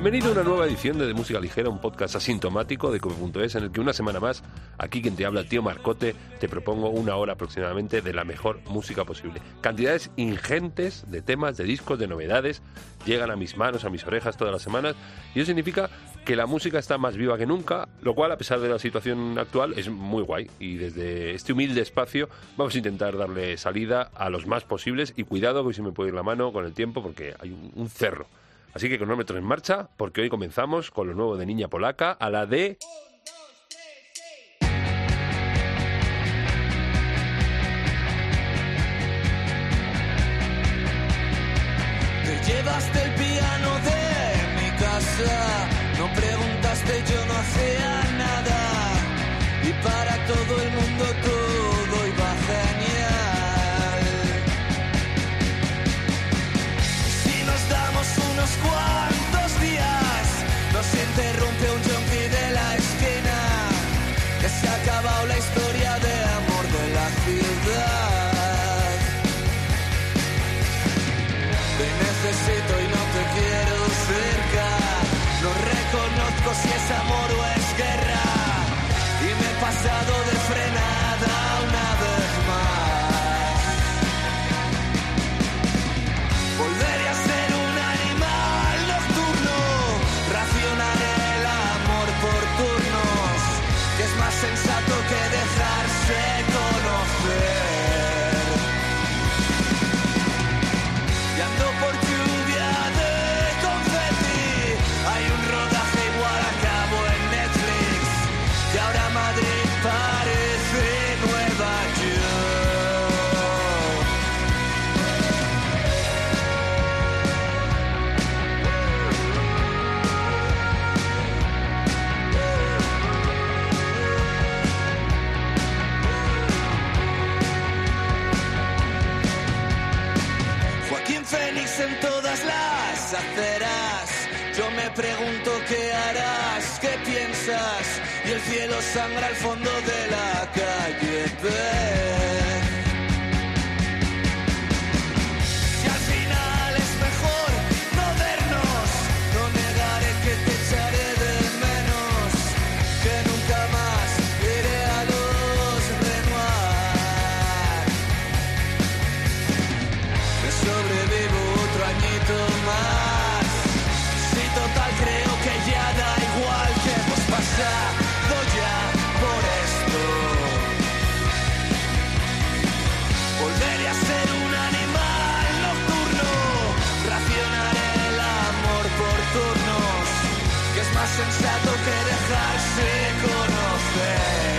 Bienvenido a una nueva edición de, de Música Ligera, un podcast asintomático de Cope.es en el que una semana más, aquí quien te habla, tío Marcote, te propongo una hora aproximadamente de la mejor música posible. Cantidades ingentes de temas, de discos, de novedades, llegan a mis manos, a mis orejas todas las semanas, y eso significa que la música está más viva que nunca, lo cual, a pesar de la situación actual, es muy guay. Y desde este humilde espacio vamos a intentar darle salida a los más posibles, y cuidado que se me puede ir la mano con el tiempo porque hay un cerro. Así que cronómetros en marcha, porque hoy comenzamos con lo nuevo de Niña Polaca a la de... Te llevaste el piano de mi casa, no preguntaste, yo no hacía nada. Y para todo el mundo todo nos pregunto qué harás, qué piensas. Y el cielo sangra al fondo de la calle. Sensato que dejarse conocer.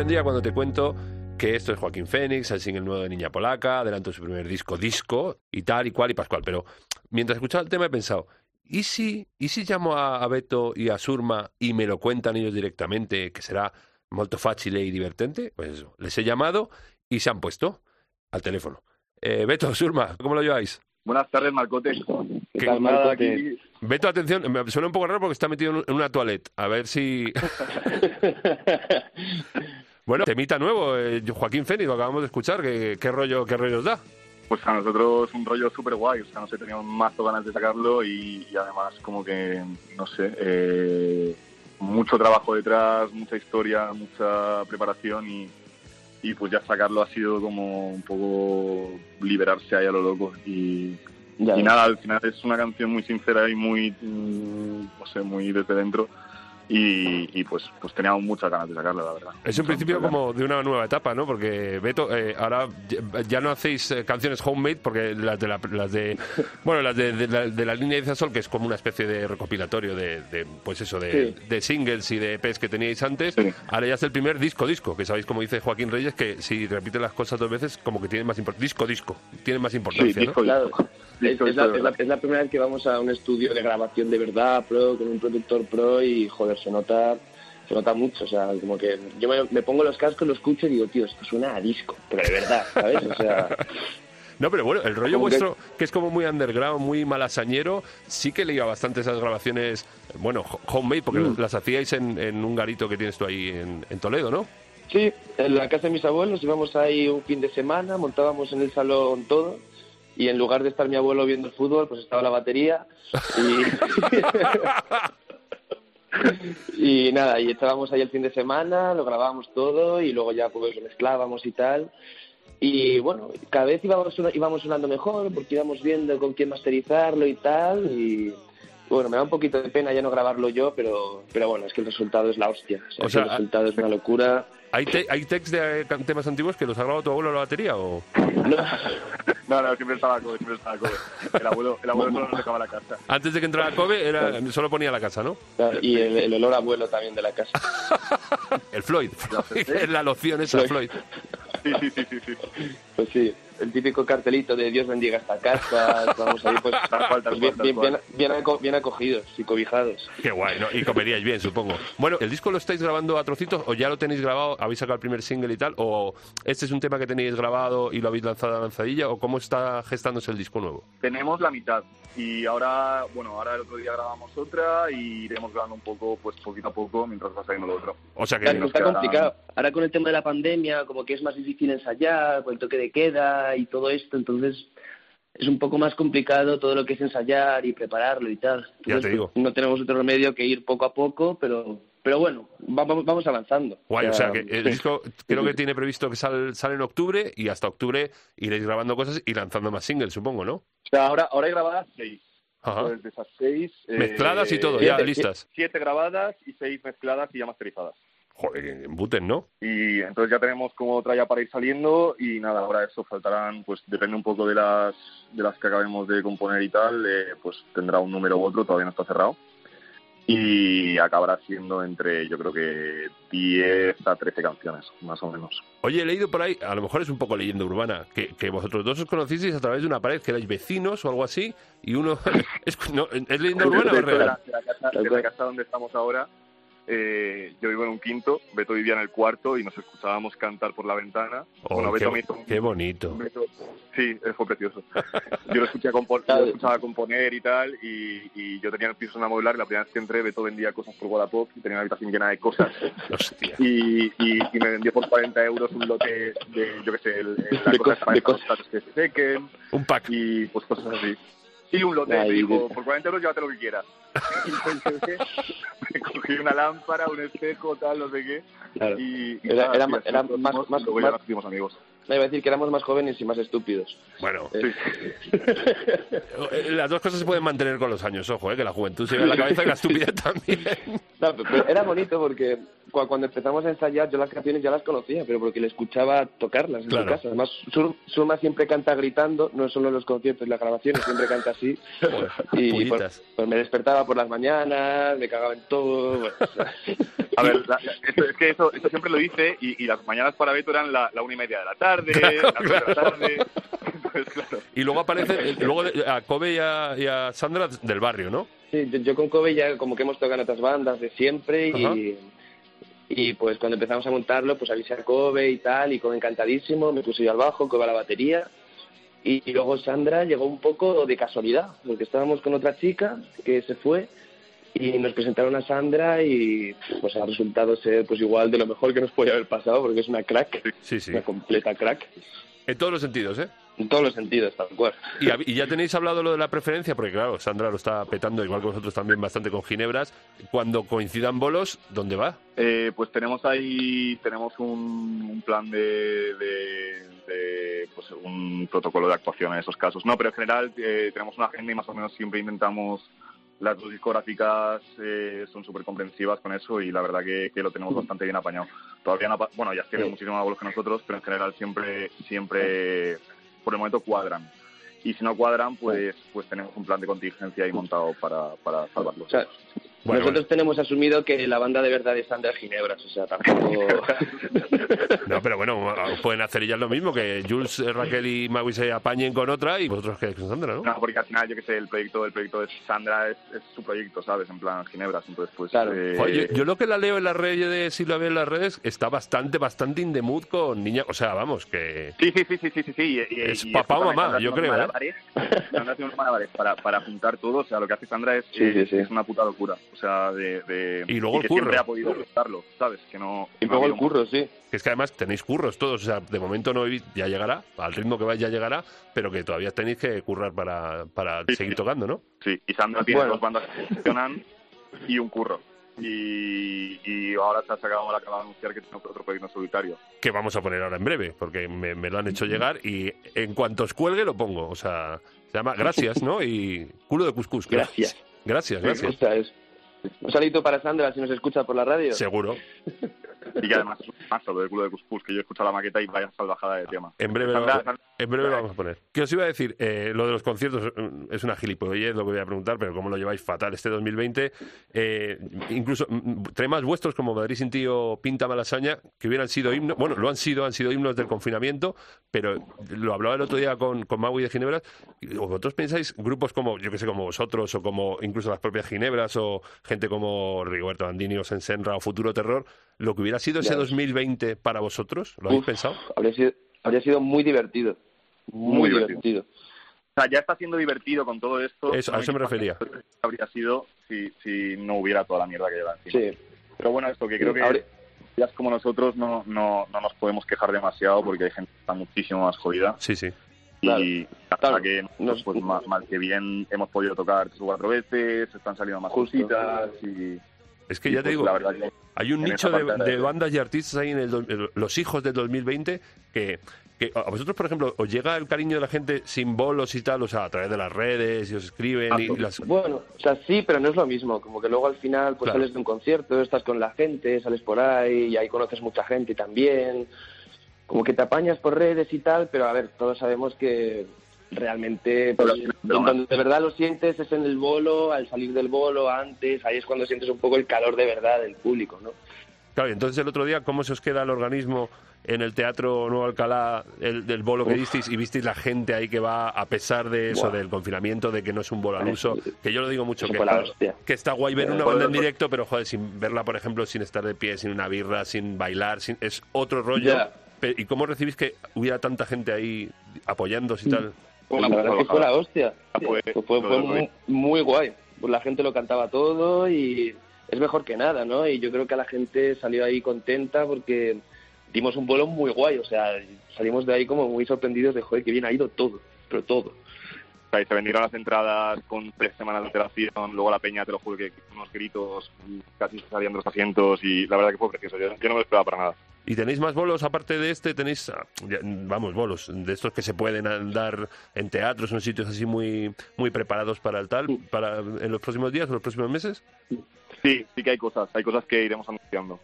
Vendría cuando te cuento que esto es Joaquín Fénix, el single nuevo de Niña Polaca, adelanto su primer disco, disco, y tal y cual y pascual. Pero mientras escuchaba el tema he pensado, ¿y si, ¿y si llamo a, a Beto y a Surma y me lo cuentan ellos directamente, que será molto facile y divertente? Pues eso, les he llamado y se han puesto al teléfono. Eh, Beto, Surma, ¿cómo lo lleváis? Buenas tardes, Marcote. ¿Qué tal, nada, Marcote? aquí- Beto, atención, me suena un poco raro porque está metido en en una toilette. A ver si... Bueno, temita nuevo, eh, Joaquín Fénix, lo acabamos de escuchar, ¿qué, qué rollo, qué rollo os da? Pues a nosotros un rollo súper guay, o sea, no sé, teníamos mazo ganas de sacarlo y, y además como que, no sé, eh, mucho trabajo detrás, mucha historia, mucha preparación y, y pues ya sacarlo ha sido como un poco liberarse ahí a lo loco y, Ya y nada, al final es una canción muy sincera y muy, mm, no sé, muy desde dentro y, y, pues pues teníamos muchas ganas de sacarlo, la verdad. Es un principio como de una nueva etapa, ¿no? Porque Beto, eh, ahora ya- no hacéis eh, canciones homemade porque las de la, las de bueno las de, de la, de la línea de Sol que es como una especie de recopilatorio de, de, pues eso de, Sí. de singles y de EPs que teníais antes. Sí. Ahora ya es el primer disco disco que sabéis como dice Joaquín Reyes que si repite las cosas dos veces como que tiene más importancia disco disco tiene más Sí, importancia, ¿no? Claro. Es, la, la- es la primera vez que vamos a un estudio de grabación de verdad, pro, con un productor pro y, joder, se nota se nota mucho. O sea, como que yo me, me pongo los cascos, lo escucho y digo, tío, esto suena a disco, pero de verdad, ¿sabes? O sea, No, pero bueno, el rollo que- vuestro, que es como muy underground, muy malasañero, sí que leía bastante esas grabaciones, bueno, ho- homemade, porque Mm. las hacíais en, en un garito que tienes tú ahí en, en Toledo, ¿no? sí, en la casa de mis abuelos íbamos ahí un fin de semana, montábamos en el salón todo y en lugar de estar mi abuelo viendo el fútbol, pues estaba la batería y... y nada, y estábamos ahí el fin de semana, lo grabábamos todo y luego ya pues lo mezclábamos y tal. Y bueno, cada vez íbamos, íbamos sonando mejor porque íbamos viendo con quién masterizarlo y tal. Y bueno, me da un poquito de pena ya no grabarlo yo, pero, pero bueno, es que el resultado es la hostia. O sea, O que sea, el resultado es una locura. ¿Hay, te- ¿Hay texts de eh, temas antiguos que los ha grabado tu abuelo en la batería o...? No, No, siempre estaba Kobe, siempre estaba Kobe. El abuelo, el abuelo solo nos dejaba la casa. Antes de que entrara Kobe, era, solo ponía la casa, ¿no? y el, el olor a abuelo también de la casa. El Floyd. Floyd es la loción esa, Floyd. Sí, sí, sí, sí, sí. Pues sí, el típico cartelito de Dios bendiga esta casa. Vamos ahí, pues, Tal cual, tal pues bien, bien, bien, bien aco- bien acogidos y cobijados. Qué guay, ¿no? Y comeríais bien, supongo. Bueno, ¿el disco lo estáis grabando a trocitos o ya lo tenéis grabado, habéis sacado el primer single y tal? ¿O este es un tema que tenéis grabado y lo habéis lanzado a lanzadilla? ¿O cómo está gestándose el disco nuevo? Tenemos la mitad y ahora, bueno, ahora el otro día grabamos otra y iremos grabando un poco, pues poquito a poco, mientras va saliendo lo otro. O sea que... Claro, está quedará- complicado. Ahora con el tema de la pandemia, como que es más difícil ensayar, con el toque de queda y todo esto, entonces es un poco más complicado todo lo que es ensayar y prepararlo y tal. Ya Entonces, te digo. No tenemos otro remedio que ir poco a poco, pero pero bueno, va- vamos, vamos avanzando. Guay, o sea que el sí. disco creo que tiene previsto que sal- sale en octubre y hasta octubre iréis grabando cosas y lanzando más singles, supongo, ¿no? O sea, ahora, ahora hay grabadas seis. Ajá. De esas seis... eh, Mezcladas y todo, siete, ya listas. Siete grabadas y seis mezcladas y ya masterizadas. Joder, que embuten, ¿no? Y entonces ya tenemos como otra ya para ir saliendo y nada, ahora eso faltarán, pues depende un poco de las de las que acabemos de componer y tal, eh, pues tendrá un número u otro, todavía no está cerrado. Y acabará siendo entre, yo creo que 10 a 13 canciones, más o menos. Oye, he leído por ahí, a lo mejor es un poco leyenda urbana, que, que vosotros dos os conocisteis a través de una pared, que erais vecinos o algo así, y uno... ¿Es, no, ¿es leyenda urbana o de, real? la, de la casa, de la casa donde estamos ahora, eh, yo vivo en un quinto, Beto vivía en el cuarto y nos escuchábamos cantar por la ventana. Oh, bueno, Beto qué, me hizo un- qué bonito. Beto- Sí, fue precioso. Yo lo, escuché compon- yo lo escuchaba componer y tal, y, y yo tenía el piso en amodular, y la primera vez que entré, Beto vendía cosas por Wallapop, y tenía una habitación llena de cosas, Hostia. y, y, y me vendió por 40 euros un lote de, yo qué sé, el, el- la De cosa cos- para de cosas. que se sequen, Un pack. y pues cosas así. Sí, un lote, me dijo, por 40 euros llévate lo que quieras. Y entonces me cogí una lámpara, un espejo, tal, no sé qué, Claro. y, y Era- nada, era era nos más- más- y más- amigos. Me iba a decir que éramos más jóvenes y más estúpidos. Bueno, Eh, las dos cosas se pueden mantener con los años, ojo, eh, que la juventud se ve en la cabeza y la estupidez también. No, pero- era bonito porque cua- cuando empezamos a ensayar yo las canciones ya las conocía, pero porque le escuchaba tocarlas en Claro. su casa. Además, Sur- Surma siempre canta gritando, no solo en los conciertos y las grabaciones, siempre canta así. Y pues, pues me despertaba por las mañanas, me cagaba en todo. bueno, o sea, A ver, la- la- esto- es que eso, eso siempre lo dice y, y las mañanas para Beto eran la, la una y media de la tarde, Claro, tarde. Entonces, claro. Y luego aparece, luego a Kobe y a, y a Sandra del barrio, ¿no? sí, yo, yo con Kobe ya como que hemos tocado en otras bandas de siempre Ajá. y, y pues cuando empezamos a montarlo pues avisé a Kobe y tal y Kobe encantadísimo, me puse yo al bajo, Kobe a la batería y, y luego Sandra llegó un poco de casualidad porque estábamos con otra chica que se fue y nos presentaron a Sandra y pues ha resultado ser pues igual de lo mejor que nos podía haber pasado porque es una crack, Sí, sí. una completa crack En todos los sentidos, ¿eh? en todos los sentidos tal cual. Y, y ya tenéis hablado lo de la preferencia, porque claro, Sandra lo está petando, igual que vosotros también, bastante con Ginebras. Cuando coincidan bolos, ¿dónde va? Eh, pues tenemos ahí tenemos un, un plan de, de- de, pues un protocolo de actuación en esos casos. No, pero en general eh, tenemos una agenda y más o menos siempre intentamos las dos discográficas eh, son súper comprensivas con eso y la verdad que, que lo tenemos bastante bien apañado. Todavía no, bueno, ya tienen muchísimo más bolos que nosotros, pero en general siempre, siempre, por el momento cuadran. Y si no cuadran, pues, pues tenemos un plan de contingencia ahí montado para, para salvarlos. O sea, Bueno, nosotros tenemos asumido que la banda de verdad es Sandra Ginebras, o sea, tampoco... No, pero bueno, pueden hacer ellas lo mismo, que Jules, eh, Raquel y Maui se apañen con otra y vosotros que con Sandra, ¿no? No, porque al final, yo que sé, el proyecto, el proyecto de Sandra es, es su proyecto, ¿sabes? En plan, Ginebras. Entonces, pues. Claro. eh, Joder, yo, yo lo que la leo en las redes y lo veo en las redes está bastante, bastante in the mood con niña. O sea, vamos, que. Sí, sí, sí, sí, sí, sí. sí, y- y- Es y papá o mamá, yo creo, ¿eh? malabares, Sandra hace unos malabares para, para juntar todo. O sea, lo que hace Sandra es, Sí, sí, sí. es una puta locura. O sea, de. de Y luego el que curro. siempre ha podido juntarlo, ¿sabes? Que no. Y no luego el curro, sí. Que es que además tenéis curros todos. O sea, de momento no he- ya llegará, al ritmo que vais ya llegará, pero que todavía tenéis que currar para, para Sí, seguir sí. tocando, ¿no? Sí, y Sandra tiene Bueno. dos bandas que funcionan y un curro. Y, y ahora se ha sacado, la acaba de anunciar que tiene otro proyecto en solitario. Que vamos a poner ahora en breve, porque me, me lo han hecho llegar y en cuanto os cuelgue lo pongo. O sea, se llama Gracias, ¿no? Y culo de cuscús. Gracias. Gracias, O gracias. Un salito para Sandra si nos escucha por la radio. Seguro. Y que además es un del culo de Cuscus, que yo he escuchado la maqueta y vaya salvajada de tema. En breve, lo, Sandra- en breve lo vamos a poner. ¿Qué os iba a decir? Eh, lo de los conciertos eh, es una gilipollez lo que voy a preguntar, pero ¿cómo lo lleváis fatal este 2020? Eh, incluso mm, temas vuestros como Madrid sin tío Pinta Malasaña, que hubieran sido himnos, bueno, lo han sido, han sido himnos del confinamiento, pero lo hablaba el otro día con, con Maui de Ginebras. ¿Vosotros pensáis grupos como, yo que sé, como vosotros, o como incluso las propias Ginebras, o gente como Rigoberto Bandini, o Sensenra, o Futuro Terror, lo que hubiera sido ese Ya. 2020 para vosotros? ¿Lo habéis Uf, pensado? Habría sido, habría sido muy divertido. Muy, Muy divertido. divertido. O sea, ya está siendo divertido con todo esto. Eso, a eso me refería. Habría sido si, si no hubiera toda la mierda que lleva encima. Sí. Pero bueno, esto que creo que Habría- ya como nosotros no, no, no nos podemos quejar demasiado porque hay gente que está muchísimo más jodida. Sí, sí. Claro. Y hasta Claro. que nosotros, pues, más, mal que bien hemos podido tocar tres o cuatro veces, están saliendo más Justo. cositas y, Es que y, ya te pues, digo, la verdad que hay un nicho de, parte de de- bandas y artistas ahí en el, los hijos del 2020 que, que a vosotros, por ejemplo, os llega el cariño de la gente sin bolos y tal, o sea, a través de las redes y os escriben y, Ah, y las... Bueno, o sea, sí, pero no es lo mismo. Como que luego al final pues Claro. sales de un concierto, estás con la gente, sales por ahí y ahí conoces mucha gente también. Como que te apañas por redes y tal, pero a ver, todos sabemos que realmente pues, donde de verdad lo sientes es en el bolo, al salir del bolo, antes, ahí es cuando sientes un poco el calor de verdad del público, ¿no? Claro, y entonces el otro día, ¿cómo se os queda el organismo en el Teatro Nuevo Alcalá, el, del bolo que Uf. disteis, y visteis la gente ahí que va, a pesar de eso, Buah. del confinamiento, de que no es un bolo al uso, que yo lo digo mucho, que que está guay ver una banda en directo, pero joder, sin verla, por ejemplo, sin estar de pie, sin una birra, sin bailar, sin, es otro rollo. Ya. ¿Y cómo recibís que hubiera tanta gente ahí apoyándose y tal? Pues la verdad que fue la hostia. Fue- Fue, fue, fue muy, muy guay. Pues la gente lo cantaba todo y es mejor que nada, ¿no? Y yo creo que la gente salió ahí contenta porque dimos un vuelo muy guay. O sea, salimos de ahí como muy sorprendidos de, joder, que bien ha ido todo, pero todo. O sea, y se vendieron las entradas con tres semanas de antelación, luego la peña, te lo juro que unos gritos, casi salían de los asientos y la verdad que fue precioso. Yo, yo no me lo esperaba para nada. ¿Y tenéis más bolos aparte de este? ¿Tenéis, ah, vamos, bolos, de estos que se pueden andar en teatros, en sitios así muy, muy preparados para el tal, para en los próximos días o los próximos meses? Sí, sí que hay cosas, hay cosas que iremos anunciando.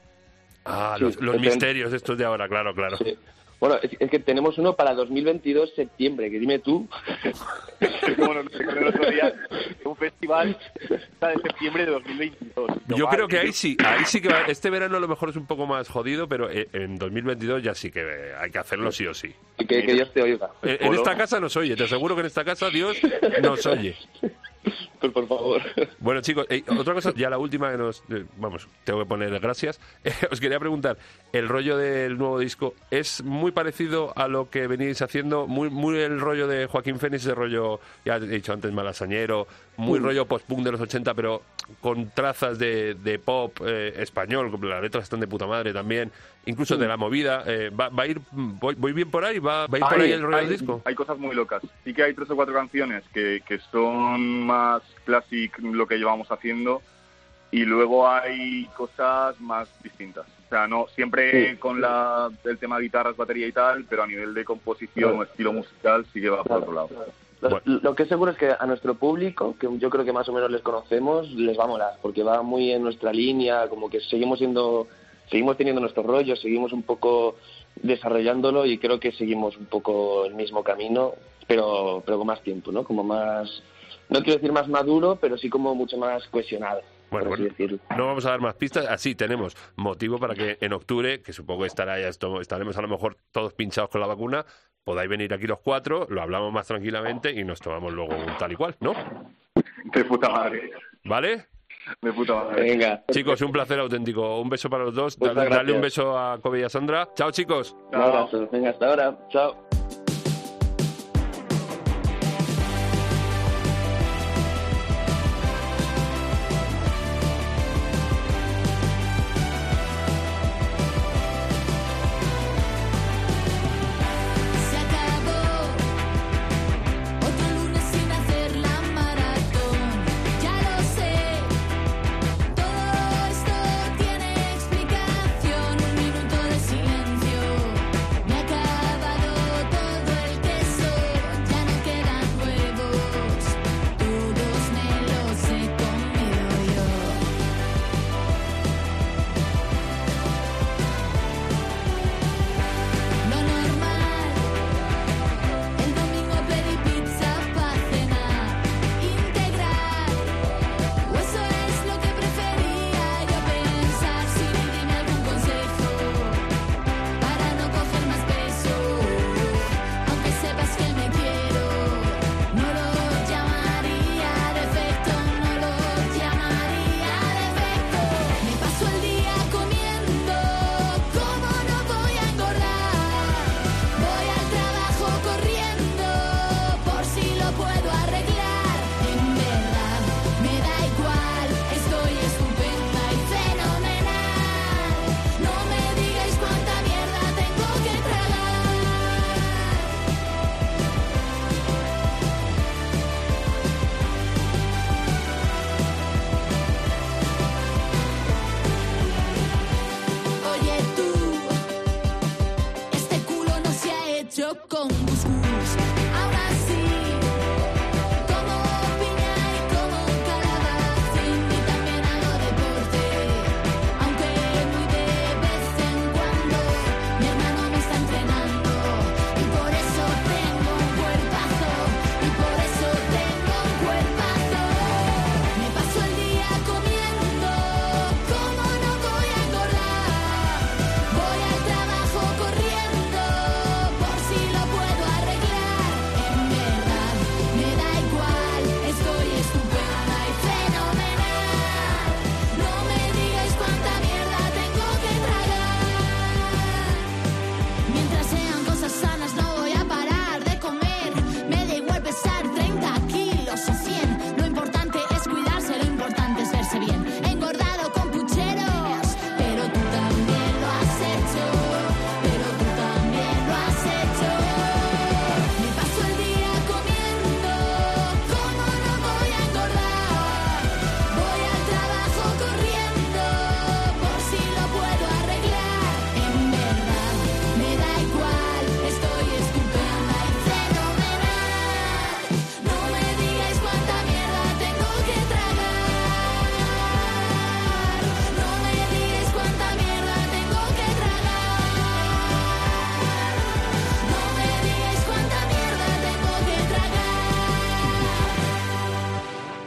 Ah, los, los misterios estos de ahora, claro, claro. Sí. Bueno, es, es que tenemos uno para 2022 septiembre, que dime tú. Recuerdo el otro día, un festival está de septiembre de 2022. Yo creo que ahí sí, ahí sí que va- este verano a lo mejor es un poco más jodido, pero eh, en 2022 ya sí que eh, hay que hacerlo sí o sí. Que, que Dios te oiga. En, en esta casa nos oye, te aseguro que en esta casa Dios nos oye. Por favor. Bueno, chicos, eh, otra cosa, ya la última que nos. eh, vamos, tengo que poner gracias. Eh, os quería preguntar: ¿el rollo del nuevo disco es muy parecido a lo que venís haciendo? Muy, muy el rollo de Joaquín Fénix, de rollo, ya he dicho antes, malasañero, muy rollo post-punk de los 80, pero con trazas de, de pop eh, español, las letras están de puta madre también, incluso de la movida. eh, va, va a ir. Voy, voy bien por ahí? ¿Va, va a ir por ahí el rollo hay, del disco? hay cosas muy locas. Sí que hay tres o cuatro canciones que, que son más classic lo que llevamos haciendo y luego hay cosas más distintas. O sea, no siempre Sí. con la, el tema guitarras, batería y tal, pero a nivel de composición Claro. o estilo musical sí que va por Claro. otro lado. Lo, Bueno. lo que es seguro es que a nuestro público, que yo creo que más o menos les conocemos, les va a molar, porque va muy en nuestra línea, como que seguimos siendo, seguimos teniendo nuestro rollo, seguimos un poco desarrollándolo y creo que seguimos un poco el mismo camino, pero, pero con más tiempo, ¿no? Como más, no quiero decir más maduro, pero sí como mucho más cohesionado, Bueno, bueno, no vamos a dar más pistas. Así tenemos motivo para que en octubre, que supongo que estará ya esto, estaremos a lo mejor todos pinchados con la vacuna, podáis venir aquí los cuatro, lo hablamos más tranquilamente y nos tomamos luego un tal y cual, ¿no? De puta madre. ¿Vale? De puta madre. Venga. Chicos, un placer auténtico. Un beso para los dos. Dale, dale un beso a Kobe y a Sandra. Chao, chicos. Un abrazo. Venga, hasta ahora. Chao.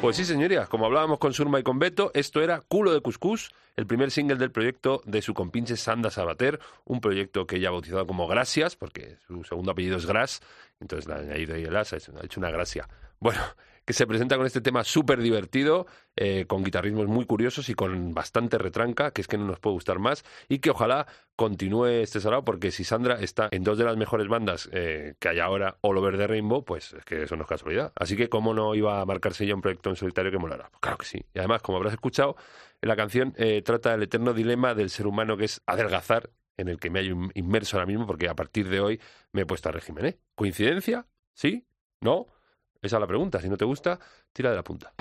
Pues sí, señorías, como hablábamos con Surma y con Beto, esto era Culo de Cuscús, el primer single del proyecto de su compinche Sanda Sabater, un proyecto que ella ha bautizado como Gracias, porque su segundo apellido es Gras, entonces le ha añadido ahí el as, ha hecho- ha hecho una gracia. Bueno, que se presenta con este tema súper divertido, eh, con guitarrismos muy curiosos y con bastante retranca, que es que no nos puede gustar más, y que ojalá continúe este salado, porque si Sandra está en dos de las mejores bandas eh, que hay ahora, All Over the Rainbow, pues es que eso no es casualidad. Así que, ¿cómo no iba a marcarse ya un proyecto en solitario que molara? Pues claro que sí. Y además, como habrás escuchado, la canción eh, trata del eterno dilema del ser humano que es adelgazar, en el que me hay inmerso ahora mismo, porque a partir de hoy me he puesto a régimen. ¿eh? ¿Coincidencia? ¿Sí? ¿No? Esa es la pregunta. Si no te gusta, tira de la punta.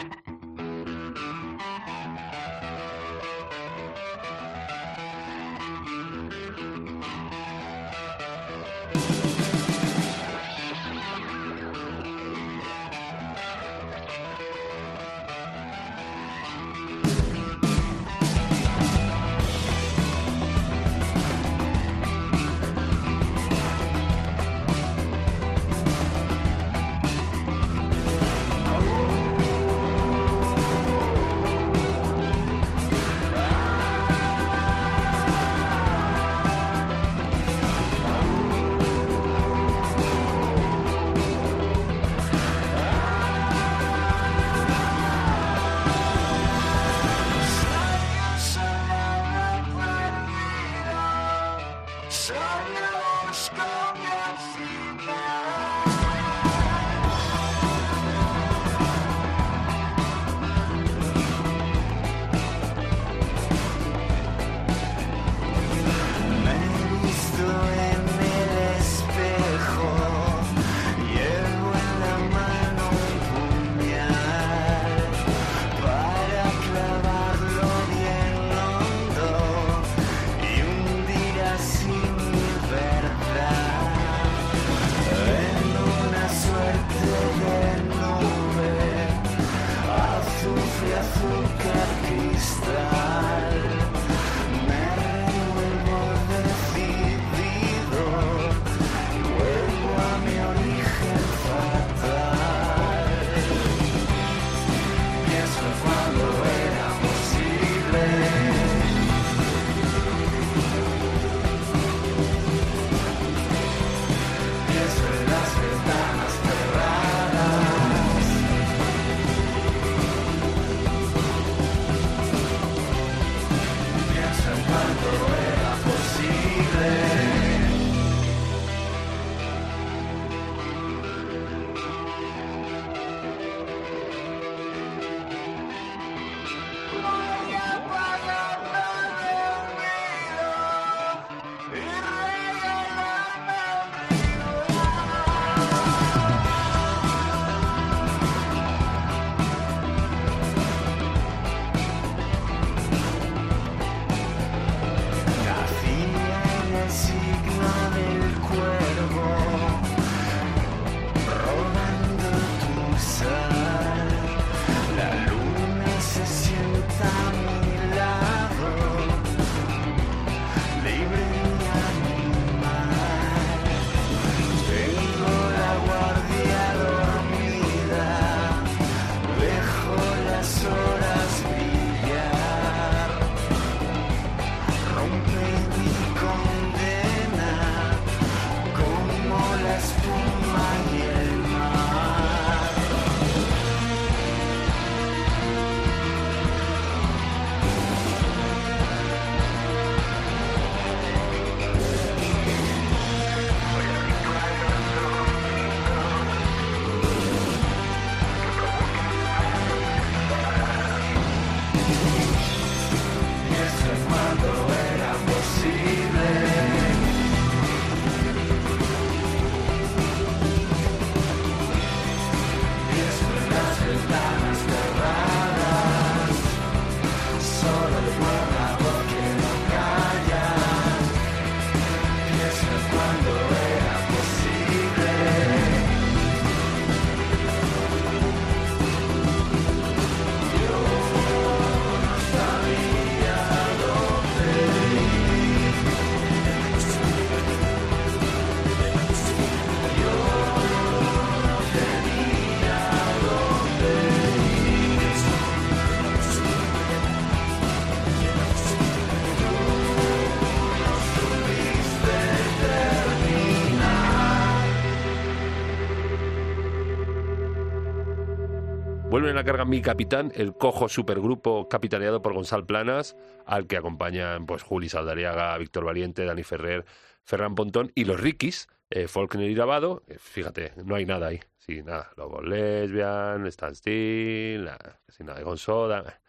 Carga Mi Capitán, el cojo supergrupo capitaneado por Gonzalo Planas, al que acompañan pues Juli Saldariaga, Víctor Valiente, Dani Ferrer, Ferran Pontón y los Rikis, eh, Faulkner y Lavado. Fíjate, no hay nada ahí. Sí, nada. Lobos Lesbian, Stan Still, nada, casi nada de Gonzoda.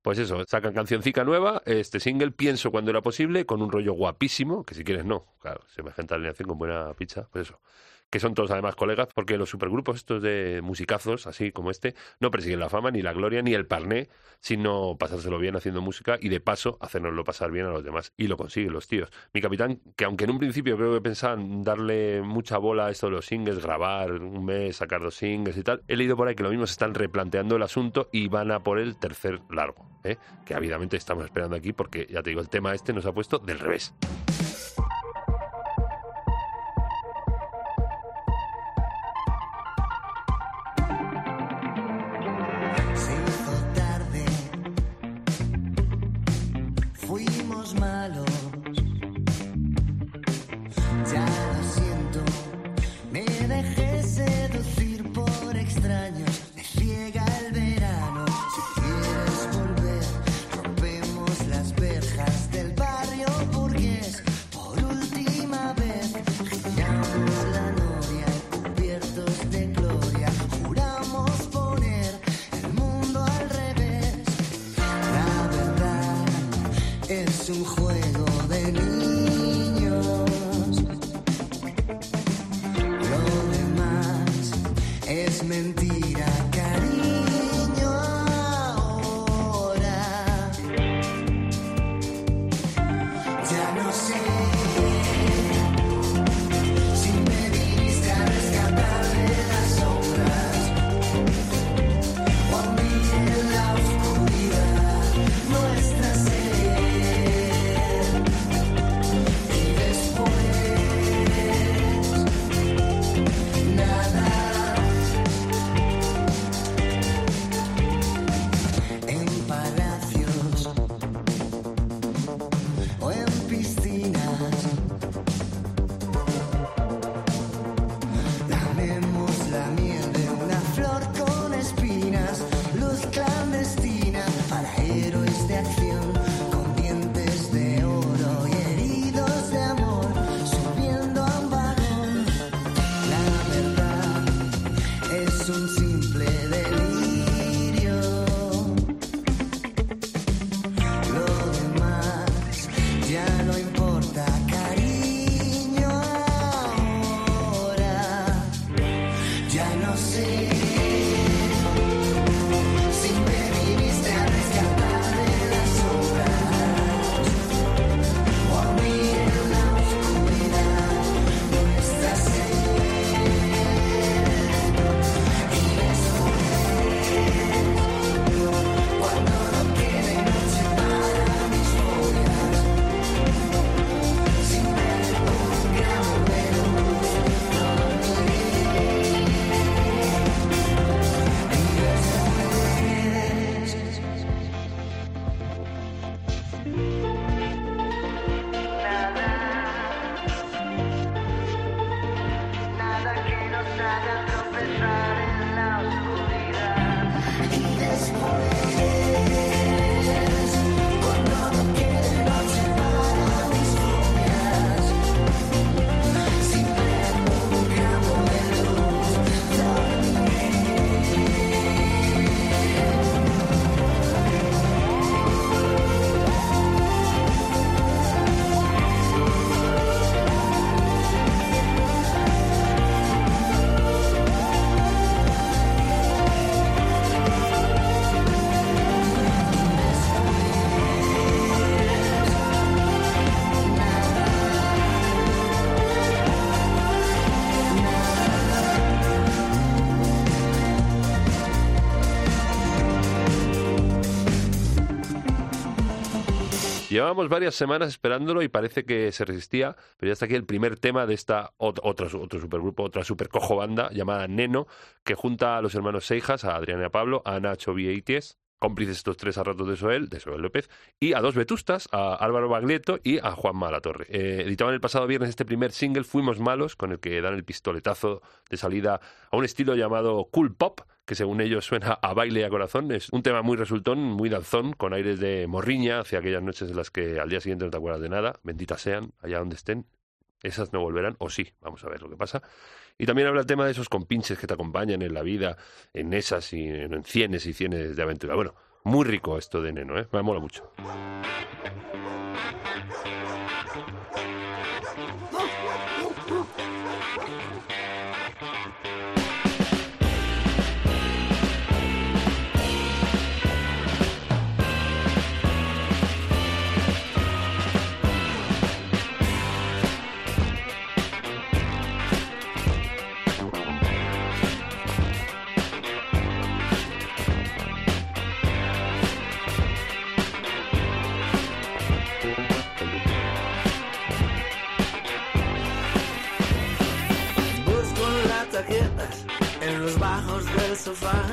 Pues eso, sacan cancioncica nueva, este single Pienso cuando era posible, con un rollo guapísimo, que si quieres no, claro, semejante alineación con buena pizza, pues eso. Que son todos además colegas, porque los supergrupos estos de musicazos, así como este, no persiguen la fama, ni la gloria, ni el parné, sino pasárselo bien haciendo música y de paso hacernoslo pasar bien a los demás. Y lo consiguen los tíos. Mi capitán, que aunque en un principio creo que pensaban darle mucha bola a esto de los singles, grabar un mes, sacar dos singles y tal, he leído por ahí que lo mismo se están replanteando el asunto y van a por el tercer largo, ¿eh? que ávidamente estamos esperando aquí porque, ya te digo, el tema este nos ha puesto del revés. Llevábamos varias semanas esperándolo y parece que se resistía, pero ya está aquí el primer tema de esta ot- otro, supergrupo, otra supercojo banda llamada Neno, que junta a los hermanos Seijas, a Adrián y a Pablo, a Nacho Vieites, cómplices estos tres a ratos de Soel, de Soel López, y a dos vetustas, a Álvaro Baglietto y a Juan Malatorre. Eh, editaban el pasado viernes este primer single, Fuimos Malos, con el que dan el pistoletazo de salida a un estilo llamado Cool Pop, que según ellos suena a baile y a corazón. Es un tema muy resultón, muy danzón, con aires de morriña hacia aquellas noches en las que al día siguiente no te acuerdas de nada, benditas sean, allá donde estén. Esas no volverán, o sí, vamos a ver lo que pasa. Y también habla el tema de esos compinches que te acompañan en la vida, en esas y en cienes y cienes de aventura. Bueno, muy rico esto de Neno, ¿eh? Me mola mucho. Sofá.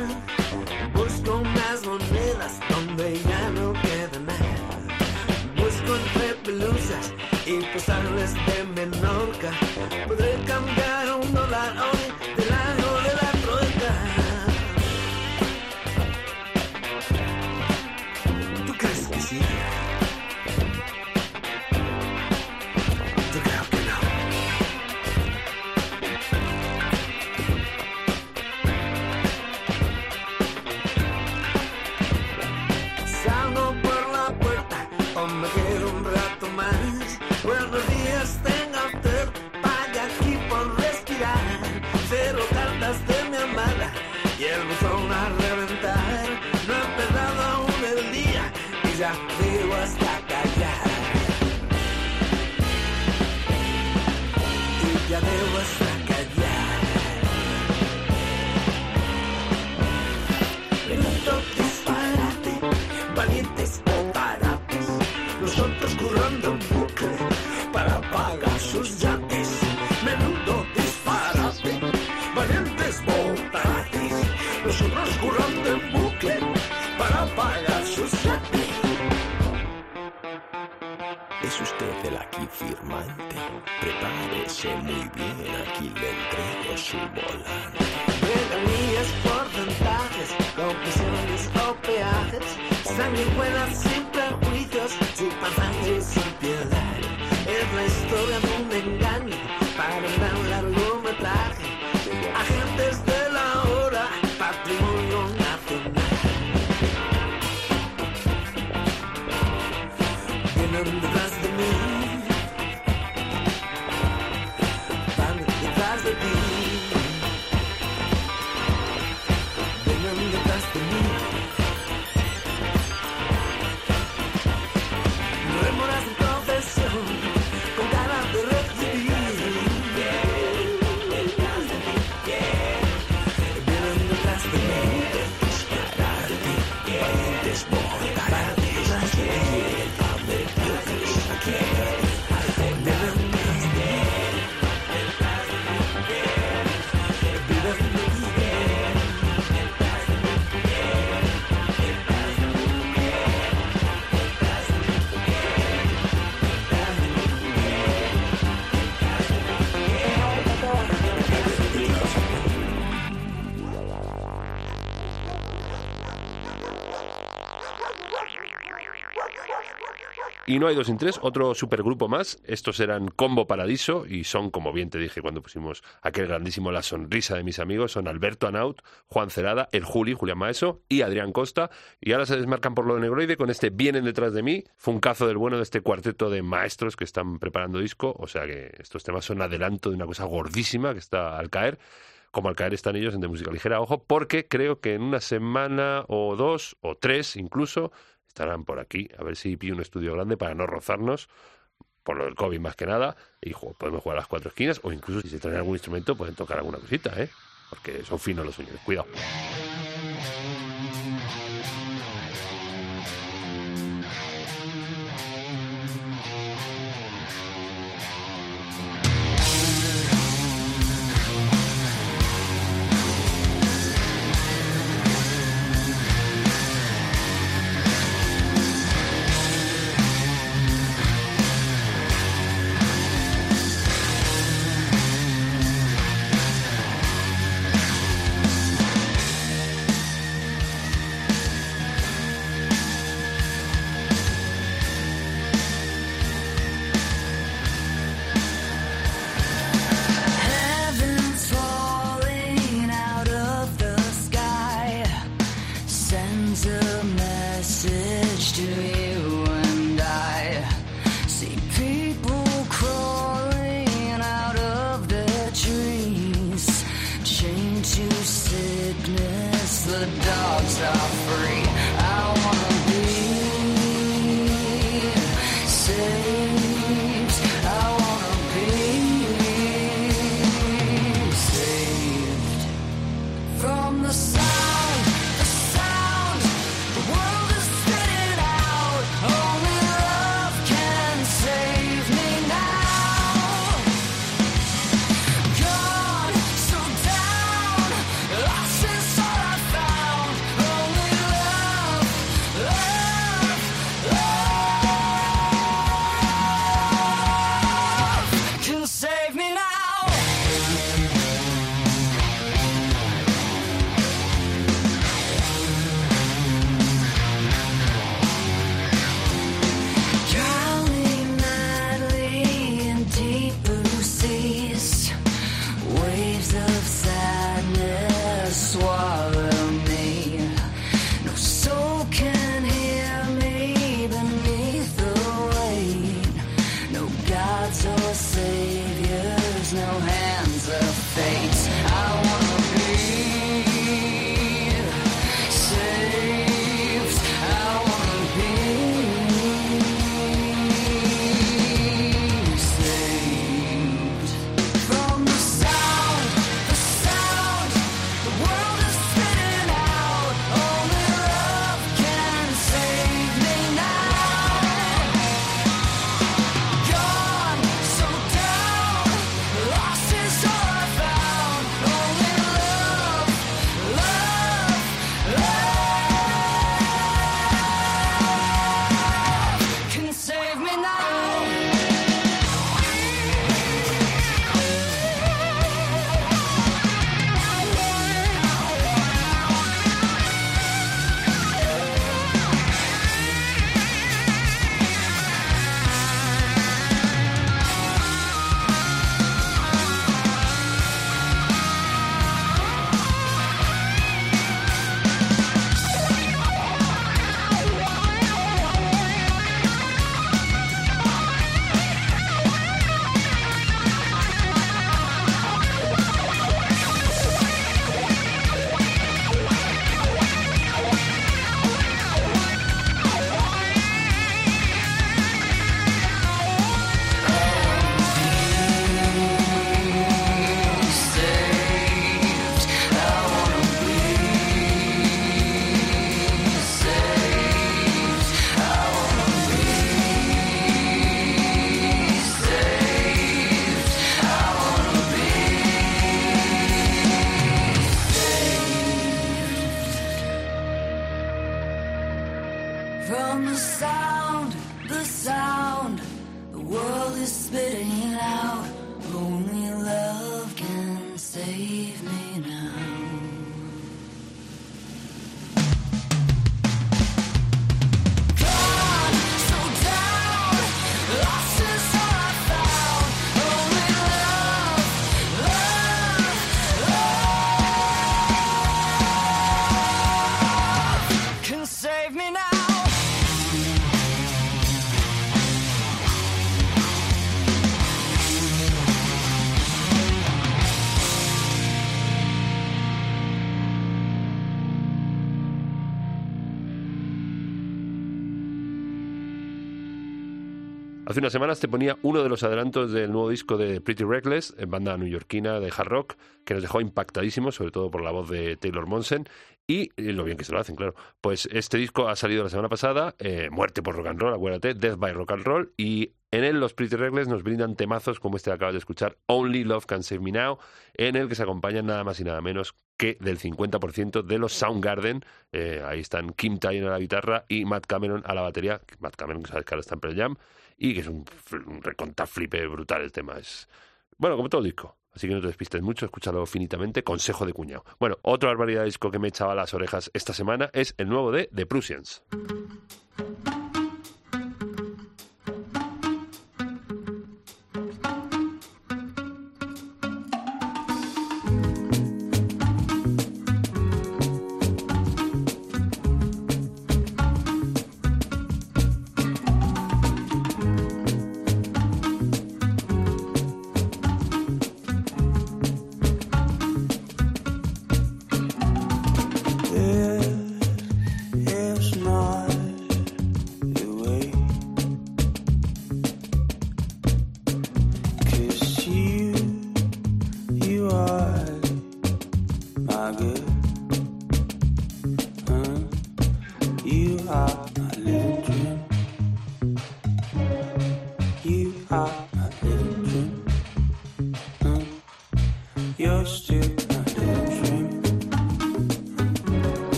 Busco unas monedas donde ya firmante? Prepárese muy bien, aquí le entrego su volante. Regalías, porcentajes, confesiones o peajes, sanguijuelas sin prejuicios, sin pasajes sin No hay dos sin tres, otro supergrupo más. Estos eran Combo Paradiso y son, como bien te dije cuando pusimos aquel grandísimo La Sonrisa de mis amigos, son Alberto Anaut, Juan Cerada, el Juli, Julián Maeso y Adrián Costa. Y ahora se desmarcan por lo de Negroide con este Vienen detrás de mí. Fue un cazo del bueno de este cuarteto de maestros que están preparando disco. O sea que estos temas son adelanto de una cosa gordísima que está al caer como al caer están ellos en De Música Ligera, ojo, porque creo que en una semana o dos o tres incluso estarán por aquí, a ver si pillo un estudio grande para no rozarnos, por lo del COVID más que nada, y podemos jugar a las cuatro esquinas, o incluso si se traen algún instrumento pueden tocar alguna cosita, ¿eh? Porque son finos los señores, cuidado. Hace unas semanas te ponía uno de los adelantos del nuevo disco de Pretty Reckless, banda neoyorquina de hard rock, que nos dejó impactadísimos, sobre todo por la voz de Taylor Monsen y eh, lo bien que se lo hacen, claro. Pues este disco ha salido la semana pasada, eh, Muerte por Rock and Roll, acuérdate, Death by Rock and Roll, y en él los Pretty Reckless nos brindan temazos como este que acabas de escuchar, Only Love Can Save Me Now, en el que se acompañan nada más y nada menos que del 50% de los Soundgarden. Eh, ahí están Kim Tyne a la guitarra y Matt Cameron a la batería. Matt Cameron, que sabes que ahora está en Pearl Jam, y que es un, un reconta flipe brutal el tema. Es, bueno, como todo disco. Así que no te despistes mucho, escúchalo finitamente, consejo de cuñado. Bueno, otra barbaridad de disco que me echaba las orejas esta semana es el nuevo de The Prussians.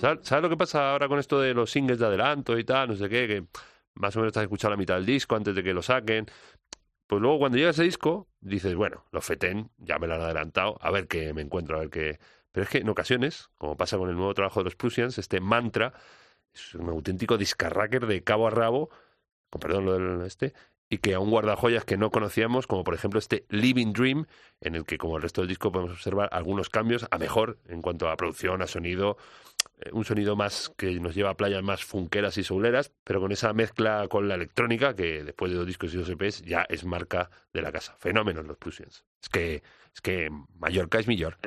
¿Sabes, lo que pasa ahora con esto de los singles de adelanto y tal? No sé qué, que más o menos estás escuchando la mitad del disco antes de que lo saquen. Pues luego cuando llega ese disco, dices, bueno, los FETEN ya me lo han adelantado, a ver qué me encuentro, a ver qué... Pero es que en ocasiones, como pasa con el nuevo trabajo de los Prussians, este mantra es un auténtico discarracker de cabo a rabo, con perdón lo del este, y que aún guarda joyas que no conocíamos, como por ejemplo este Living Dream, en el que como el resto del disco podemos observar algunos cambios a mejor en cuanto a producción, a sonido, un sonido más que nos lleva a playas más funkeras y souleras, pero con esa mezcla con la electrónica que después de dos discos y dos EPs ya es marca de la casa. Fenómenos los Prussians. Es que, es que Mallorca es millor.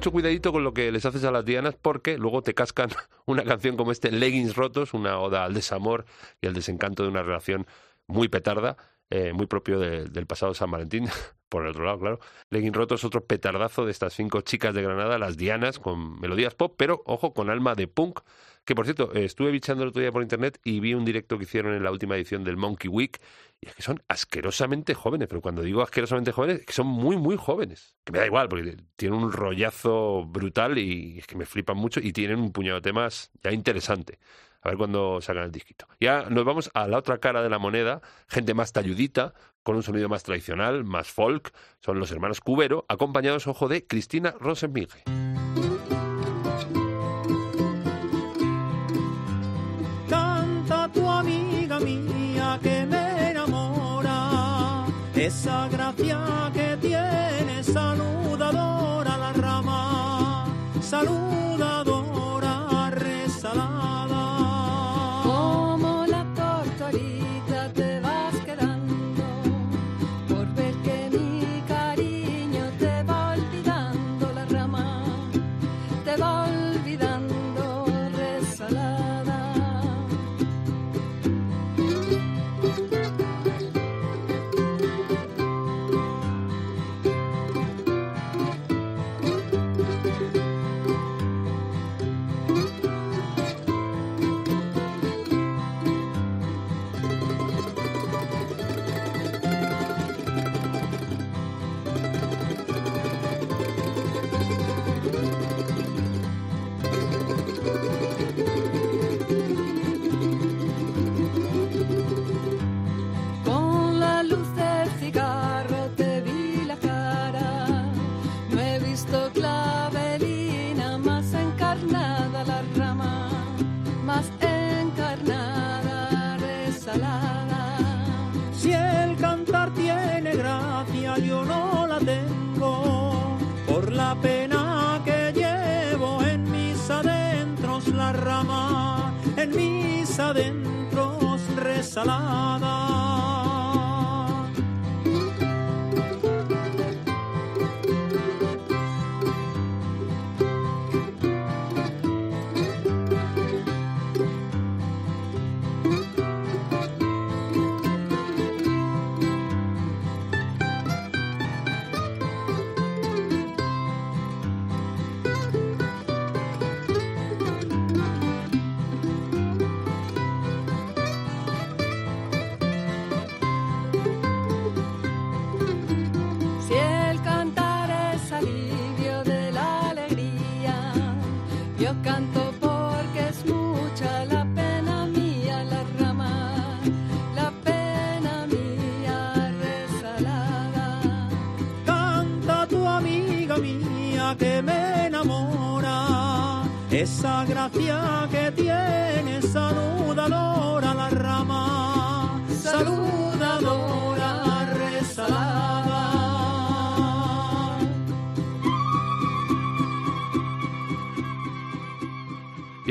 Mucho cuidadito con lo que les haces a las dianas porque luego te cascan una canción como este Leggings Rotos, una oda al desamor y al desencanto de una relación muy petarda, eh, muy propio de- del pasado San Valentín. Por el otro lado, claro. Leggings Rotos, otro petardazo de estas cinco chicas de Granada, las dianas, con melodías pop, pero ojo, con alma de punk. Que por cierto, estuve bichando el otro día por internet y vi un directo que hicieron en la última edición del Monkey Week. Y es que son asquerosamente jóvenes, pero cuando digo asquerosamente jóvenes, es que son muy, muy jóvenes. Que me da igual, porque tienen un rollazo brutal y es que me flipan mucho y tienen un puñado de temas ya interesante. A ver cuándo sacan el disquito. Ya nos vamos a la otra cara de la moneda, gente más talludita, con un sonido más tradicional, más folk. Son los hermanos Cubero, acompañados, ojo, de Cristina Rosenminge. Esa gracia que tiene saludadora la rama, saludadora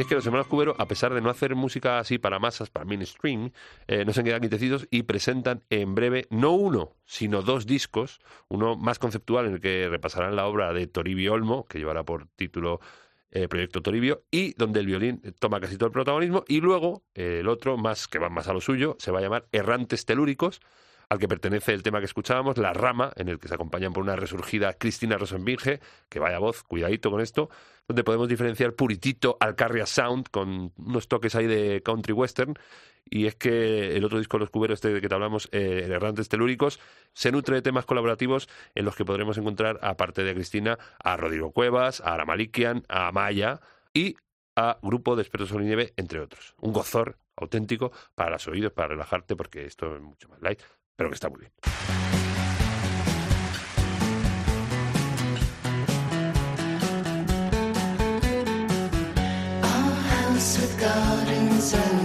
que los hermanos Cubero, a pesar de no hacer música así para masas, para mainstream, eh, no se quedan quietecitos y presentan en breve no uno, sino dos discos, uno más conceptual en el que repasarán la obra de Toribio Olmo, que llevará por título eh, Proyecto Toribio, y donde el violín toma casi todo el protagonismo, y luego eh, el otro, más que va más a lo suyo, se va a llamar Errantes Telúricos, al que pertenece el tema que escuchábamos, La Rama, en el que se acompañan por una resurgida Cristina Rosenbinge, que vaya voz, cuidadito con esto, donde podemos diferenciar puritito Alcarria Sound con unos toques ahí de country western. Y es que el otro disco de los cuberos, este de que te hablamos, eh, Errantes Telúricos, se nutre de temas colaborativos en los que podremos encontrar, aparte de Cristina, a Rodrigo Cuevas, a Ara Malikian, a Maya y a Grupo de Expertos en Nieve, entre otros. Un gozor auténtico para los oídos, para relajarte, porque esto es mucho más light, pero que está muy bien. With.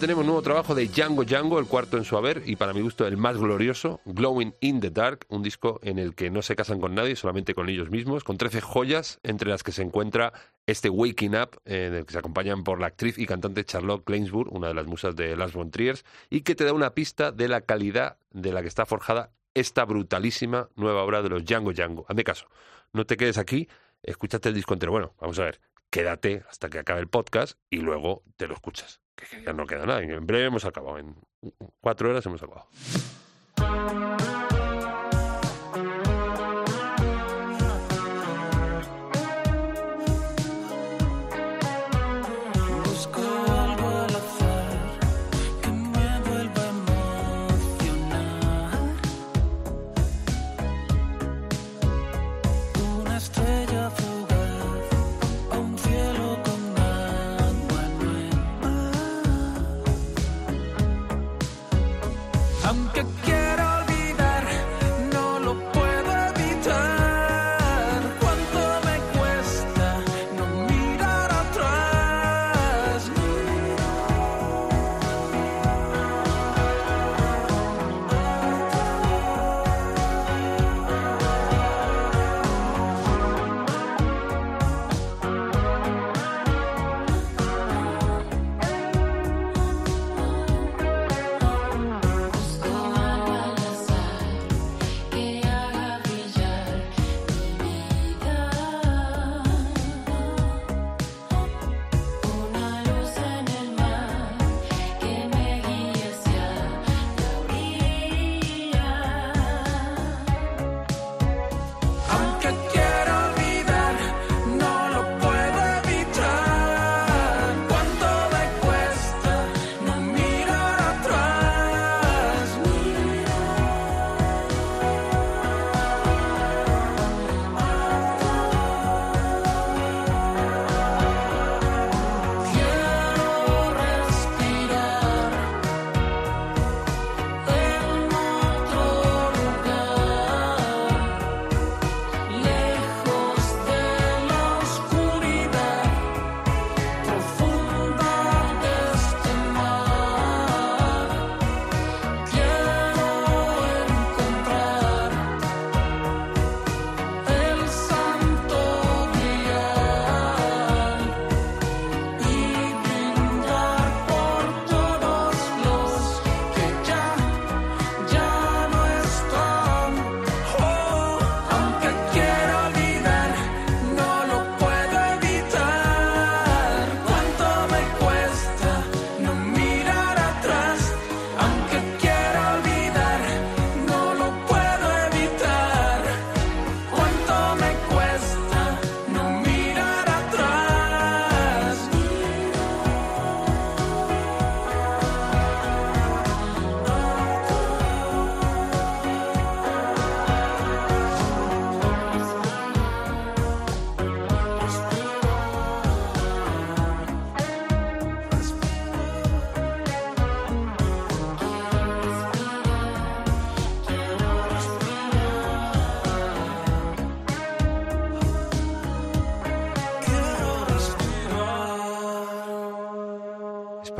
Tenemos nuevo trabajo de Django Django, el cuarto en su haber y para mi gusto el más glorioso, Glowing in the Dark, un disco en el que no se casan con nadie, solamente con ellos mismos, con 13 joyas entre las que se encuentra este Waking Up, en el que se acompañan por la actriz y cantante Charlotte Gainsbourg, una de las musas de Lars von Trier, y que te da una pista de la calidad de la que está forjada esta brutalísima nueva obra de los Django Django. Hazme caso, no te quedes aquí, escúchate el disco entero. Bueno, vamos a ver, quédate hasta que acabe el podcast y luego te lo escuchas. Que ya no queda nada. En breve hemos acabado. En cuatro horas hemos acabado.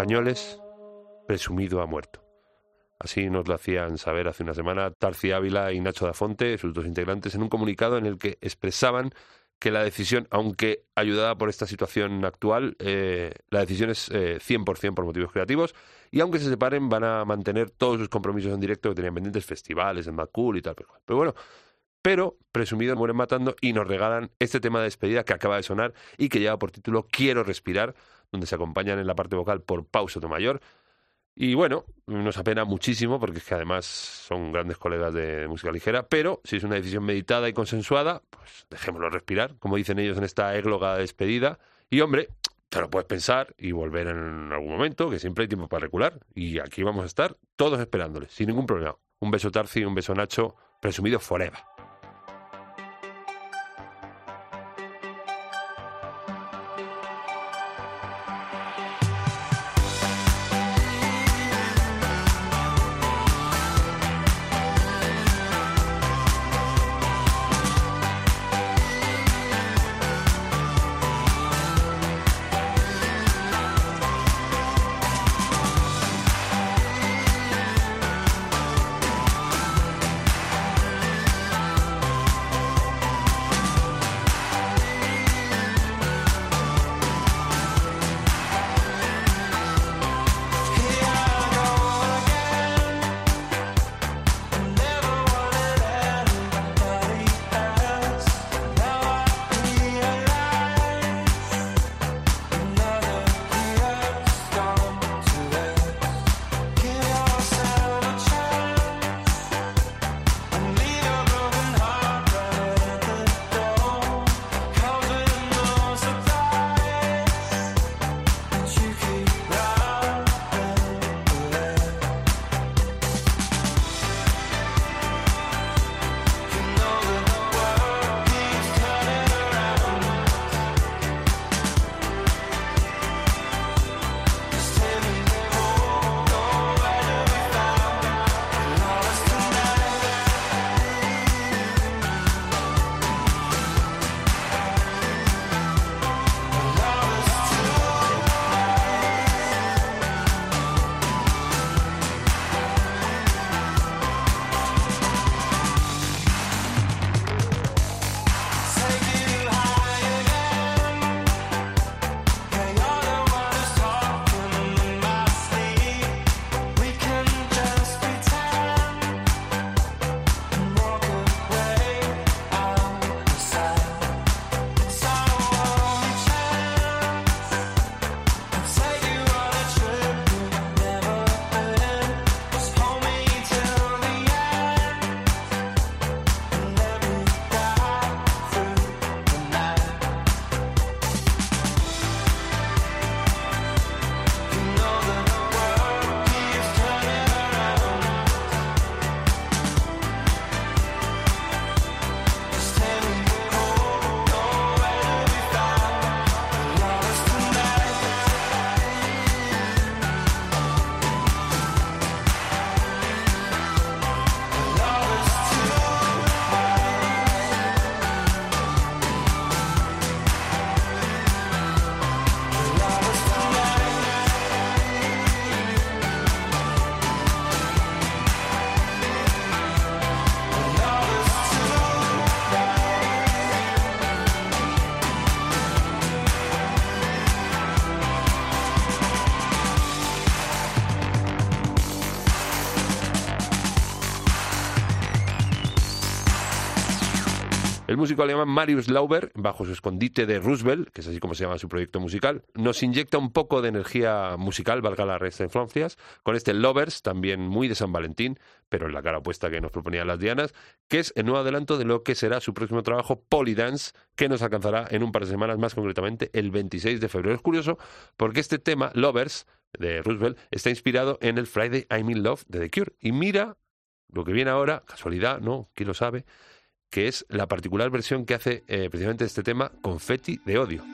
Españoles, presumido ha muerto. Así nos lo hacían saber hace una semana Tarci Ávila y Nacho Dafonte, sus dos integrantes, en un comunicado en el que expresaban que la decisión, aunque ayudada por esta situación actual, eh, la decisión es eh, 100% por motivos creativos y aunque se separen van a mantener todos sus compromisos en directo que tenían pendientes, festivales, en Macul y tal. Pero, pero bueno, pero presumidos mueren matando y nos regalan este tema de despedida que acaba de sonar y que lleva por título Quiero respirar, donde se acompañan en la parte vocal por Pau Sotomayor. Y bueno, nos apena muchísimo porque es que además son grandes colegas de música ligera, pero si es una decisión meditada y consensuada, pues dejémoslo respirar, como dicen ellos en esta égloga de despedida. Y hombre, te lo puedes pensar y volver en algún momento, que siempre hay tiempo para recular. Y aquí vamos a estar todos esperándoles, sin ningún problema. Un beso Tarci, un beso Nacho, presumido forever. El músico alemán Marius Lauber, bajo su escondite de Roosevelt, que es así como se llama su proyecto musical, nos inyecta un poco de energía musical, valga la restaurancias, con este Lovers, también muy de San Valentín, pero en la cara opuesta que nos proponían las Dianas, que es el nuevo adelanto de lo que será su próximo trabajo, Polydance, que nos alcanzará en un par de semanas, más concretamente el 26 de febrero. Es curioso porque este tema, Lovers, de Roosevelt, está inspirado en el Friday I'm in Love de The Cure. Y mira lo que viene ahora, casualidad, ¿no? ¿Quién lo sabe? Que es la particular versión que hace eh, precisamente este tema, Confetti de Odio.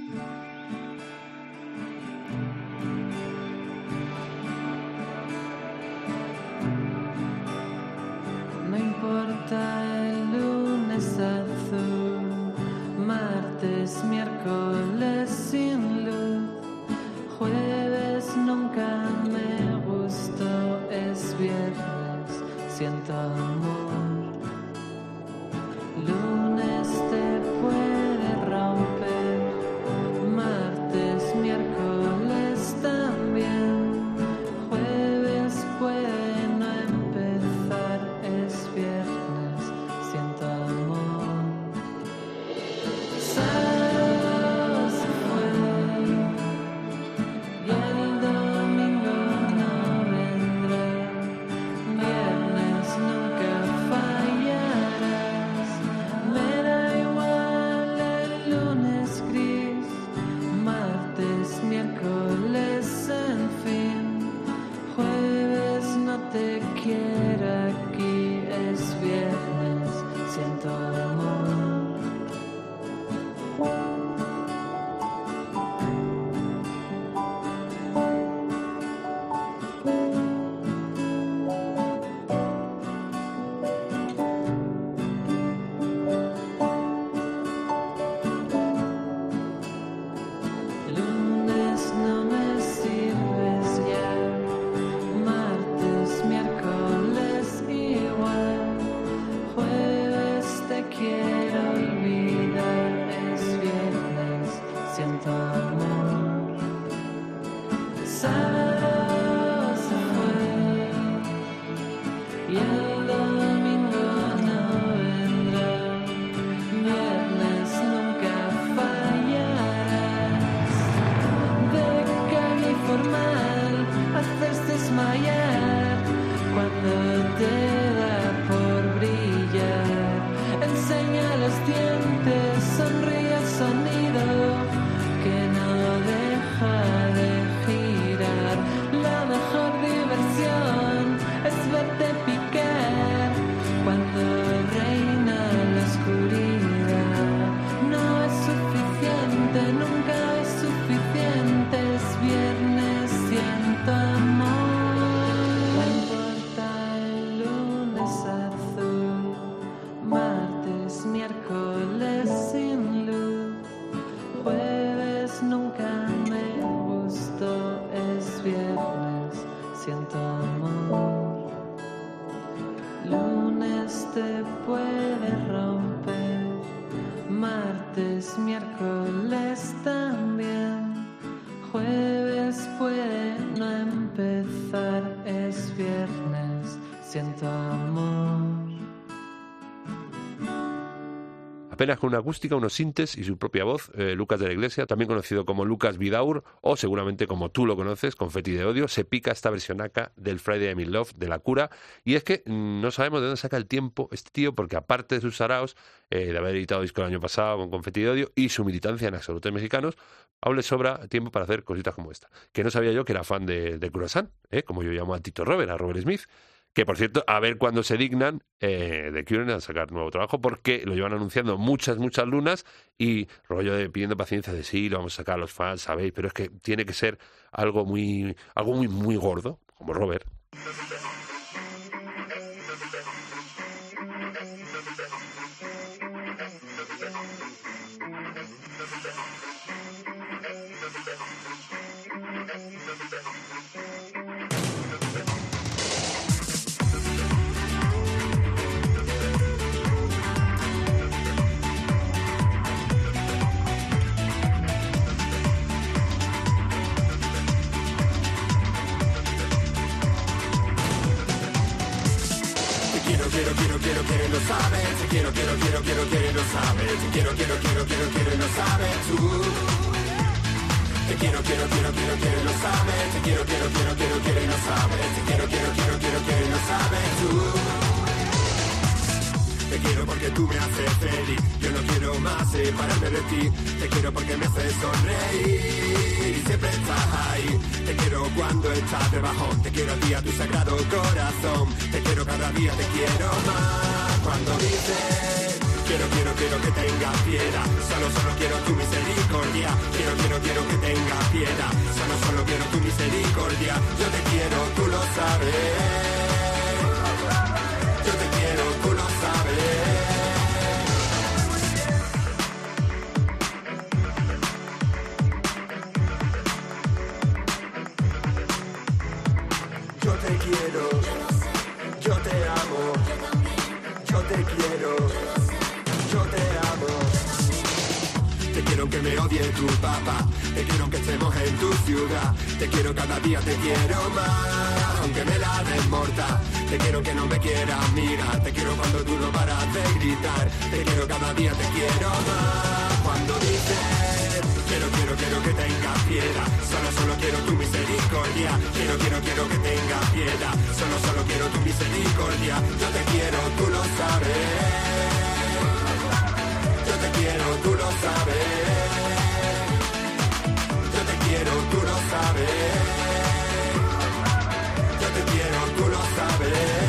Apenas con una acústica, unos sintes y su propia voz, eh, Lucas de la Iglesia, también conocido como Lucas Vidaur, o seguramente como tú lo conoces, Confetti de Odio, se pica esta versionaca del Friday I'm in Love, de La Cura, y es que mm, no sabemos de dónde saca el tiempo este tío, porque aparte de sus saraos, eh, de haber editado disco el año pasado con Confetti de Odio, y su militancia en absolutos mexicanos, aún le sobra tiempo para hacer cositas como esta. Que no sabía yo que era fan de, de ¿eh? como yo llamo a Tito Robert, a Robert Smith, que por cierto, a ver cuándo se dignan eh, de Cure a sacar nuevo trabajo, porque lo llevan anunciando muchas, muchas lunas y rollo de pidiendo paciencia de sí, lo vamos a sacar a los fans, sabéis, pero es que tiene que ser algo muy, algo muy, muy gordo, como Robert. Te quiero, quiero, quiero, quiero, quiero y lo sabes. Te quiero, quiero, quiero, quiero, quiero y lo sabes tú. Te quiero, quiero, quiero, quiero, quiero y lo sabes. Te quiero, quiero, quiero, quiero, quiero y sabes. Te quiero, quiero, quiero, quiero, y tú. Te quiero porque tú me haces feliz. Yo no quiero más separarme de ti. Te quiero porque me haces sonreír y siempre estás ahí. Te quiero cuando estás de. Te quiero a ti, a tu sagrado corazón. Te quiero cada día, te quiero más. Cuando dices quiero, quiero, quiero que tengas piedad. Solo, solo quiero tu misericordia. Quiero, quiero, quiero que tengas piedad. Solo, solo quiero tu misericordia. Yo te quiero, tú lo sabes. Te quiero más, aunque me la. Te quiero que no me quieras mirar, te quiero cuando tú no paras de gritar, te quiero cada día, te quiero más. Cuando dices quiero, quiero, quiero que tengas piedad, solo, solo quiero tu misericordia, quiero, quiero, quiero que tengas piedad, solo, solo quiero tu misericordia, yo te quiero, tú lo sabes. Yo te quiero, tú lo sabes. Yo te quiero, tú lo sabes. Tú lo sabes.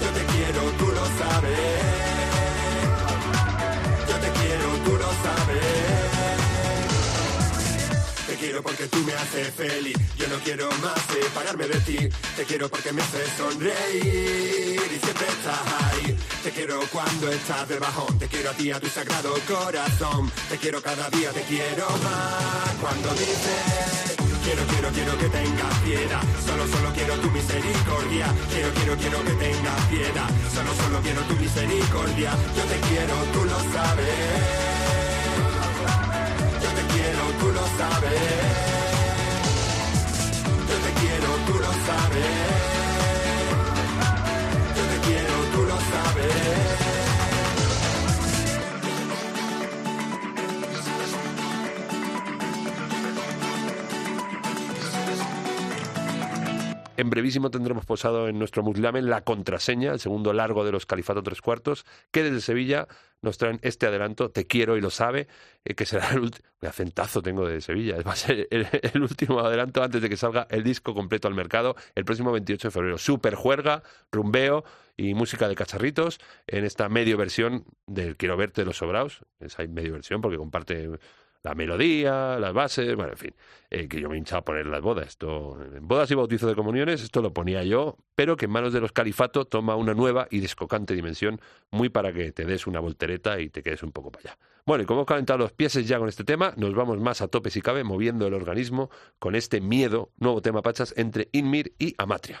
Yo te quiero, tú lo sabes. Yo te quiero, tú lo sabes. Te quiero porque tú me haces feliz. Yo no quiero más separarme de ti. Te quiero porque me haces sonreír y siempre estás ahí. Te quiero cuando estás de bajón. Te quiero a ti, a tu sagrado corazón. Te quiero cada día, te quiero más. Cuando dices quiero, quiero, quiero que tengas piedad. Solo, solo quiero tu misericordia. Quiero, quiero, quiero que tengas piedad. Solo, solo quiero tu misericordia. Yo te quiero, tú lo sabes. Yo te quiero, tú lo sabes. Yo te quiero, tú lo sabes. En brevísimo tendremos posado en nuestro Muslamen la contraseña, el segundo largo de los Califato Tres Cuartos, que desde Sevilla nos traen este adelanto, Te quiero y lo sabe, eh, que será el último... acentazo tengo de Sevilla, va a ser el, último adelanto antes de que salga el disco completo al mercado el próximo 28 de febrero. Super juerga, rumbeo y música de cacharritos en esta medio versión del Quiero verte de los sobraos. Esa medio versión porque comparte la melodía, las bases, bueno, en fin, eh, que yo me hinchaba a poner las bodas. Esto, en bodas y bautizos de comuniones, esto lo ponía yo, pero que en manos de los califato toma una nueva y descocante dimensión, muy para que te des una voltereta y te quedes un poco para allá. Bueno, y como hemos calentado los pies ya con este tema, nos vamos más a tope si cabe, moviendo el organismo con este miedo, nuevo tema pachas, entre Inmir y Amatria.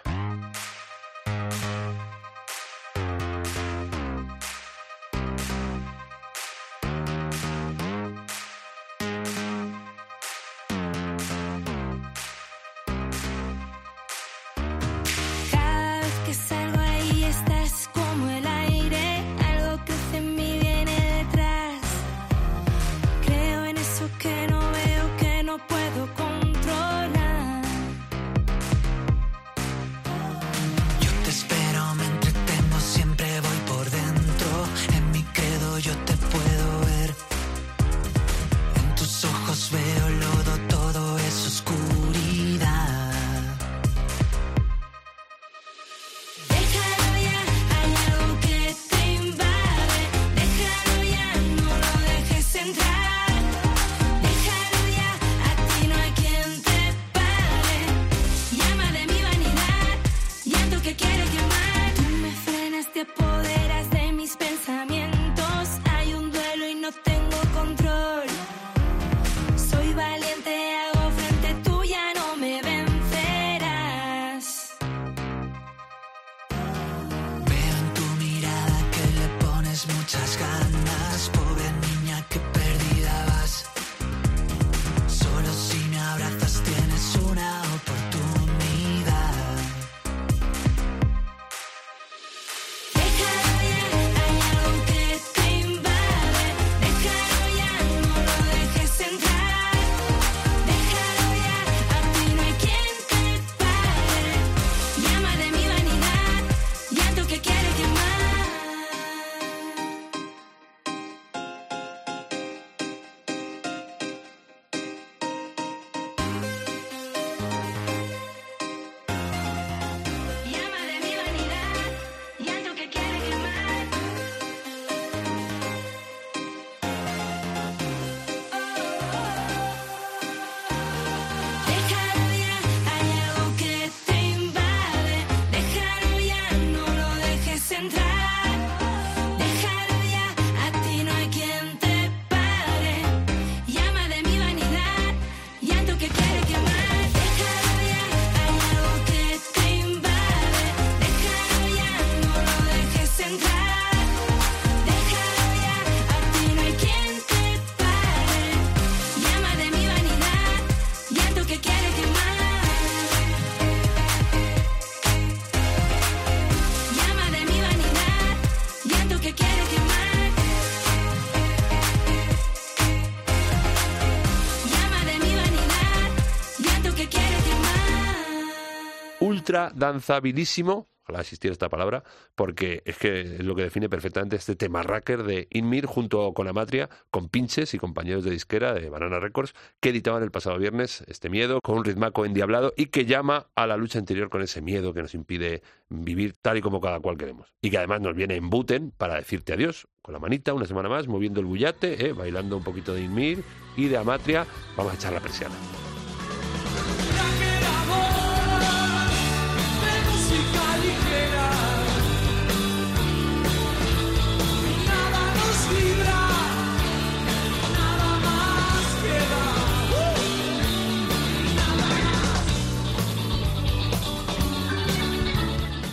Ultra danzabilísimo, ojalá existiera esta palabra, porque es que es lo que define perfectamente este tema racker de Inmir junto con Amatria, con pinches y compañeros de disquera de Banana Records, que editaban el pasado viernes este miedo con un ritmaco endiablado y que llama a la lucha interior con ese miedo que nos impide vivir tal y como cada cual queremos. Y que además nos viene en Buten para decirte adiós, con la manita, una semana más, moviendo el bullate, ¿eh? bailando un poquito de Inmir y de Amatria, vamos a echar la persiana.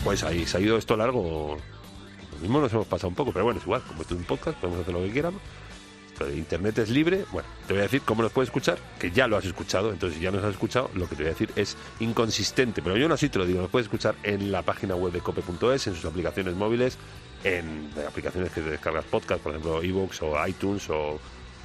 Pues ahí se ha ido esto largo. Lo mismo nos hemos pasado un poco, pero bueno, es igual, como esto es un podcast, podemos hacer lo que queramos. Esto de Internet es libre. Bueno, te voy a decir cómo nos puedes escuchar, que ya lo has escuchado. Entonces, si ya nos has escuchado, lo que te voy a decir es inconsistente. Pero yo no así te lo digo, nos puedes escuchar en la página web de cope.es, en sus aplicaciones móviles, en aplicaciones que te descargas podcast, por ejemplo, iVoox o iTunes o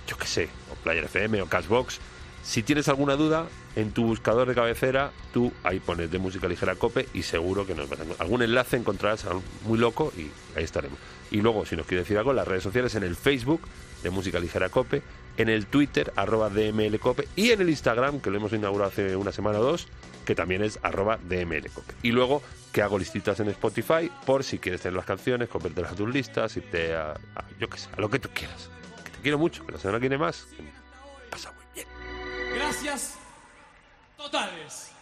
yo qué sé, o Player FM o Cashbox. Si tienes alguna duda, en tu buscador de cabecera, tú ahí pones de música ligera cope y seguro que nos vas a. Algún enlace encontrarás muy loco y ahí estaremos. Y luego, si nos quieres decir algo, las redes sociales, en el Facebook de música ligera cope, en el Twitter, arroba DMLcope, y en el Instagram, que lo hemos inaugurado hace una semana o dos, que también es arroba DMLcope. Y luego, que hago listitas en Spotify, por si quieres tener las canciones, convertirlas a tus listas, irte a, a- yo qué sé, a lo que tú quieras. Que te quiero mucho, la semana que viene más. Pasa. Gracias totales.